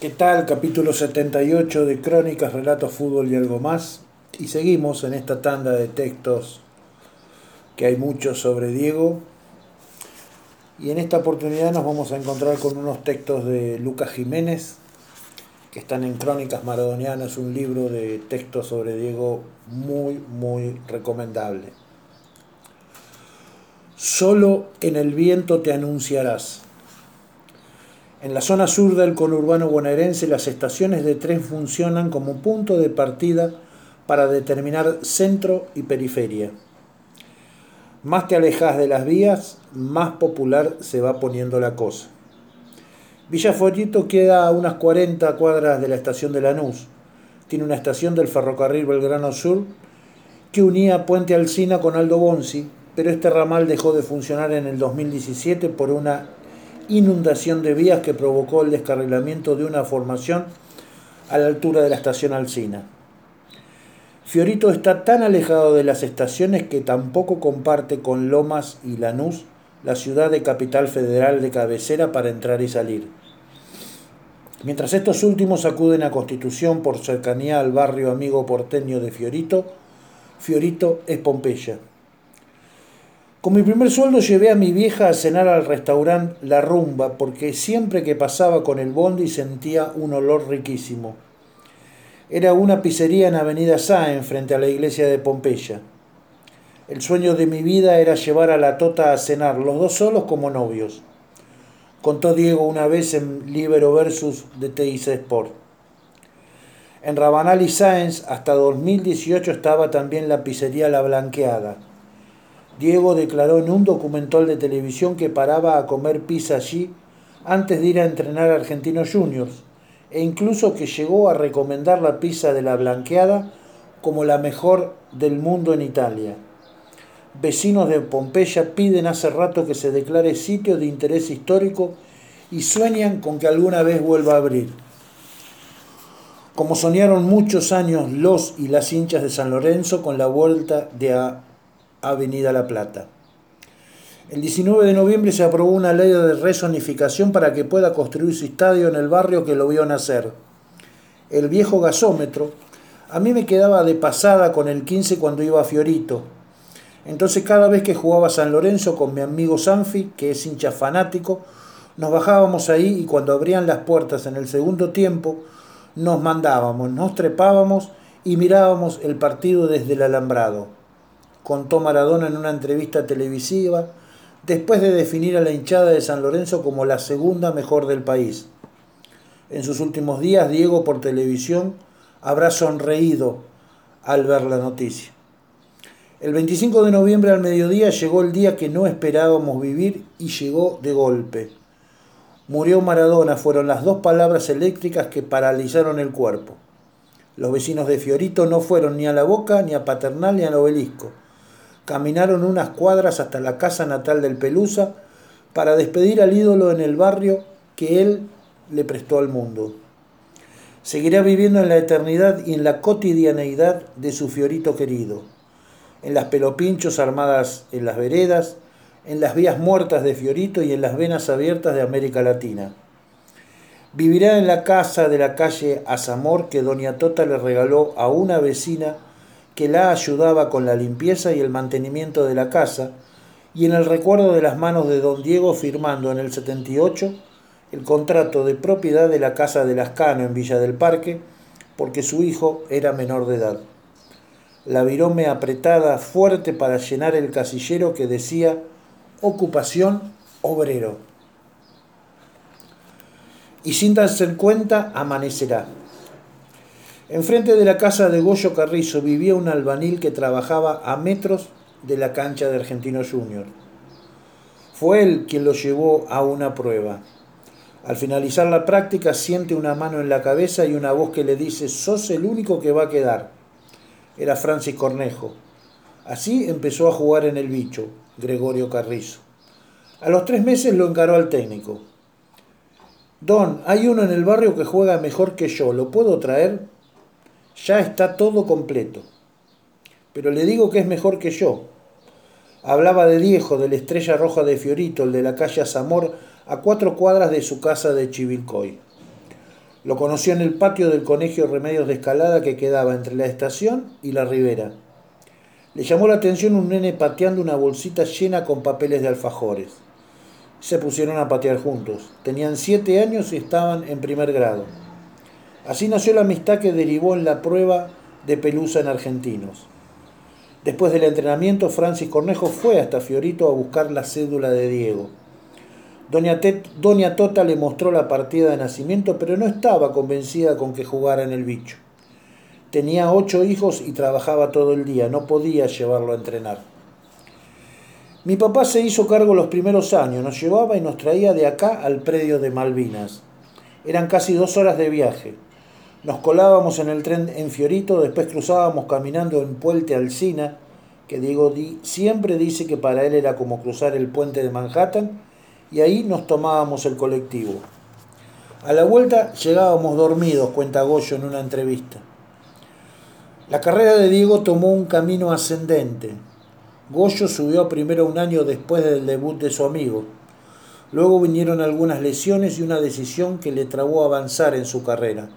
¿Qué tal? Capítulo 78 de Crónicas, Relatos, Fútbol y algo más. Y seguimos en esta tanda de textos que hay muchos sobre Diego. Y en esta oportunidad nos vamos a encontrar con unos textos de Lucas Jiménez, que están en Crónicas Maradonianas, un libro de textos sobre Diego muy, muy recomendable. Solo en el viento te anunciarás. En la zona sur del conurbano bonaerense, las estaciones de tren funcionan como punto de partida para determinar centro y periferia. Más te alejas de las vías, más popular se va poniendo la cosa. Villa Follito queda a unas 40 cuadras de la estación de Lanús. Tiene una estación del ferrocarril Belgrano Sur que unía Puente Alsina con Aldo Bonzi, pero este ramal dejó de funcionar en el 2017 por una inundación de vías que provocó el descarrilamiento de una formación a la altura de la estación Alcina. Fiorito está tan alejado de las estaciones que tampoco comparte con Lomas y Lanús la ciudad de capital federal de cabecera para entrar y salir. Mientras estos últimos acuden a Constitución por cercanía al barrio amigo porteño de Fiorito, Fiorito es Pompeya. Con mi primer sueldo llevé a mi vieja a cenar al restaurante La Rumba porque siempre que pasaba con el bondi sentía un olor riquísimo. Era una pizzería en Avenida Sáenz frente a la iglesia de Pompeya. El sueño de mi vida era llevar a la Tota a cenar, los dos solos como novios. Contó Diego una vez en Libero Versus de TIC Sport. En Rabanal y Sáenz hasta 2018 estaba también la pizzería La Blanqueada Diego declaró en un documental de televisión que paraba a comer pizza allí antes de ir a entrenar a Argentinos Juniors e incluso que llegó a recomendar la pizza de la blanqueada como la mejor del mundo en Italia. Vecinos de Pompeya piden hace rato que se declare sitio de interés histórico y sueñan con que alguna vez vuelva a abrir. Como soñaron muchos años los y las hinchas de San Lorenzo con la vuelta de a Avenida La Plata. El 19 de noviembre se aprobó una ley de resonificación para que pueda construir su estadio en el barrio que lo vio nacer. El viejo gasómetro, a mí me quedaba de pasada con el 15 cuando iba a Fiorito. Entonces cada vez que jugaba San Lorenzo con mi amigo Sanfi, que es hincha fanático, nos bajábamos ahí y cuando abrían las puertas en el segundo tiempo, nos mandábamos, nos trepábamos y mirábamos el partido desde el alambrado contó Maradona en una entrevista televisiva, después de definir a la hinchada de San Lorenzo como la segunda mejor del país. En sus últimos días, Diego por televisión habrá sonreído al ver la noticia. El 25 de noviembre al mediodía llegó el día que no esperábamos vivir y llegó de golpe. Murió Maradona fueron las dos palabras eléctricas que paralizaron el cuerpo. Los vecinos de Fiorito no fueron ni a la boca, ni a Paternal, ni al obelisco caminaron unas cuadras hasta la casa natal del Pelusa para despedir al ídolo en el barrio que él le prestó al mundo. Seguirá viviendo en la eternidad y en la cotidianeidad de su fiorito querido, en las pelopinchos armadas en las veredas, en las vías muertas de Fiorito y en las venas abiertas de América Latina. Vivirá en la casa de la calle Azamor que Doña Tota le regaló a una vecina que la ayudaba con la limpieza y el mantenimiento de la casa, y en el recuerdo de las manos de don Diego firmando en el 78 el contrato de propiedad de la casa de Lascano en Villa del Parque, porque su hijo era menor de edad. La virome apretada fuerte para llenar el casillero que decía ocupación obrero. Y sin darse cuenta, amanecerá. Enfrente de la casa de Goyo Carrizo vivía un albanil que trabajaba a metros de la cancha de Argentino Junior. Fue él quien lo llevó a una prueba. Al finalizar la práctica siente una mano en la cabeza y una voz que le dice, sos el único que va a quedar. Era Francis Cornejo. Así empezó a jugar en el bicho, Gregorio Carrizo. A los tres meses lo encaró al técnico. Don, hay uno en el barrio que juega mejor que yo, ¿lo puedo traer? Ya está todo completo. Pero le digo que es mejor que yo. Hablaba de Diego, de la estrella roja de Fiorito, el de la calle Zamor, a cuatro cuadras de su casa de Chivilcoy. Lo conoció en el patio del Colegio Remedios de Escalada que quedaba entre la estación y la ribera. Le llamó la atención un nene pateando una bolsita llena con papeles de alfajores. Se pusieron a patear juntos. Tenían siete años y estaban en primer grado. Así nació la amistad que derivó en la prueba de pelusa en argentinos. Después del entrenamiento, Francis Cornejo fue hasta Fiorito a buscar la cédula de Diego. Doña, Doña Tota le mostró la partida de nacimiento, pero no estaba convencida con que jugara en el bicho. Tenía ocho hijos y trabajaba todo el día, no podía llevarlo a entrenar. Mi papá se hizo cargo los primeros años, nos llevaba y nos traía de acá al predio de Malvinas. Eran casi dos horas de viaje. Nos colábamos en el tren en Fiorito, después cruzábamos caminando en Puente Alcina, que Diego siempre dice que para él era como cruzar el puente de Manhattan, y ahí nos tomábamos el colectivo. A la vuelta llegábamos dormidos, cuenta Goyo en una entrevista. La carrera de Diego tomó un camino ascendente. Goyo subió primero un año después del debut de su amigo. Luego vinieron algunas lesiones y una decisión que le trabó avanzar en su carrera.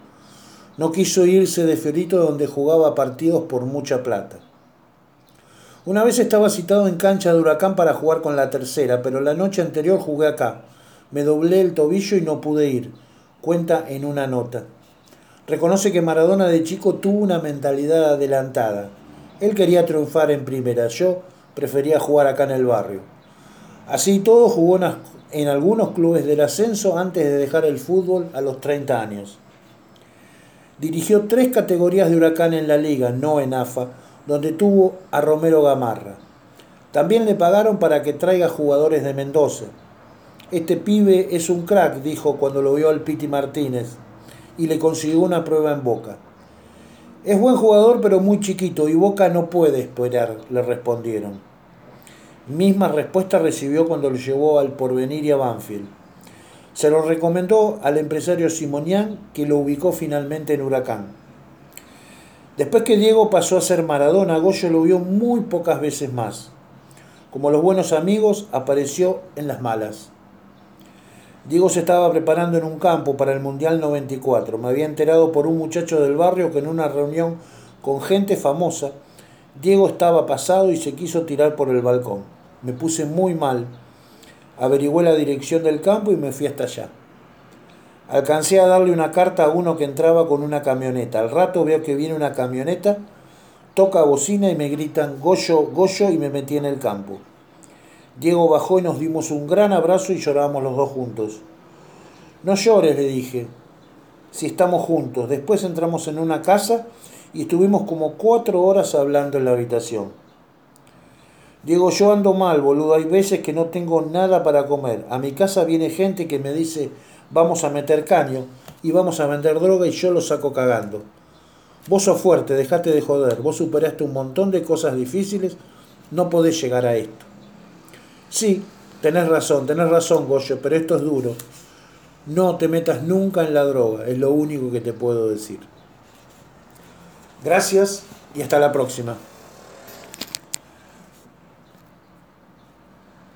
No quiso irse de Fiorito donde jugaba partidos por mucha plata. Una vez estaba citado en cancha de Huracán para jugar con la tercera, pero la noche anterior jugué acá. Me doblé el tobillo y no pude ir, cuenta en una nota. Reconoce que Maradona de chico tuvo una mentalidad adelantada. Él quería triunfar en primera, yo prefería jugar acá en el barrio. Así todo jugó en algunos clubes del ascenso antes de dejar el fútbol a los 30 años. Dirigió tres categorías de Huracán en la liga, no en AFA, donde tuvo a Romero Gamarra. También le pagaron para que traiga jugadores de Mendoza. Este pibe es un crack, dijo cuando lo vio al Piti Martínez, y le consiguió una prueba en Boca. Es buen jugador pero muy chiquito y Boca no puede esperar, le respondieron. Misma respuesta recibió cuando lo llevó al Porvenir y a Banfield. Se lo recomendó al empresario Simonián que lo ubicó finalmente en Huracán. Después que Diego pasó a ser Maradona, Goyo lo vio muy pocas veces más. Como los buenos amigos, apareció en las malas. Diego se estaba preparando en un campo para el Mundial 94. Me había enterado por un muchacho del barrio que en una reunión con gente famosa, Diego estaba pasado y se quiso tirar por el balcón. Me puse muy mal. Averigué la dirección del campo y me fui hasta allá. Alcancé a darle una carta a uno que entraba con una camioneta. Al rato veo que viene una camioneta, toca bocina y me gritan Goyo, Goyo y me metí en el campo. Diego bajó y nos dimos un gran abrazo y lloramos los dos juntos. No llores, le dije, si estamos juntos. Después entramos en una casa y estuvimos como cuatro horas hablando en la habitación. Diego, yo ando mal, boludo. Hay veces que no tengo nada para comer. A mi casa viene gente que me dice, vamos a meter caño y vamos a vender droga y yo lo saco cagando. Vos sos fuerte, dejate de joder, vos superaste un montón de cosas difíciles, no podés llegar a esto. Sí, tenés razón, tenés razón, Goyo, pero esto es duro. No te metas nunca en la droga, es lo único que te puedo decir. Gracias y hasta la próxima.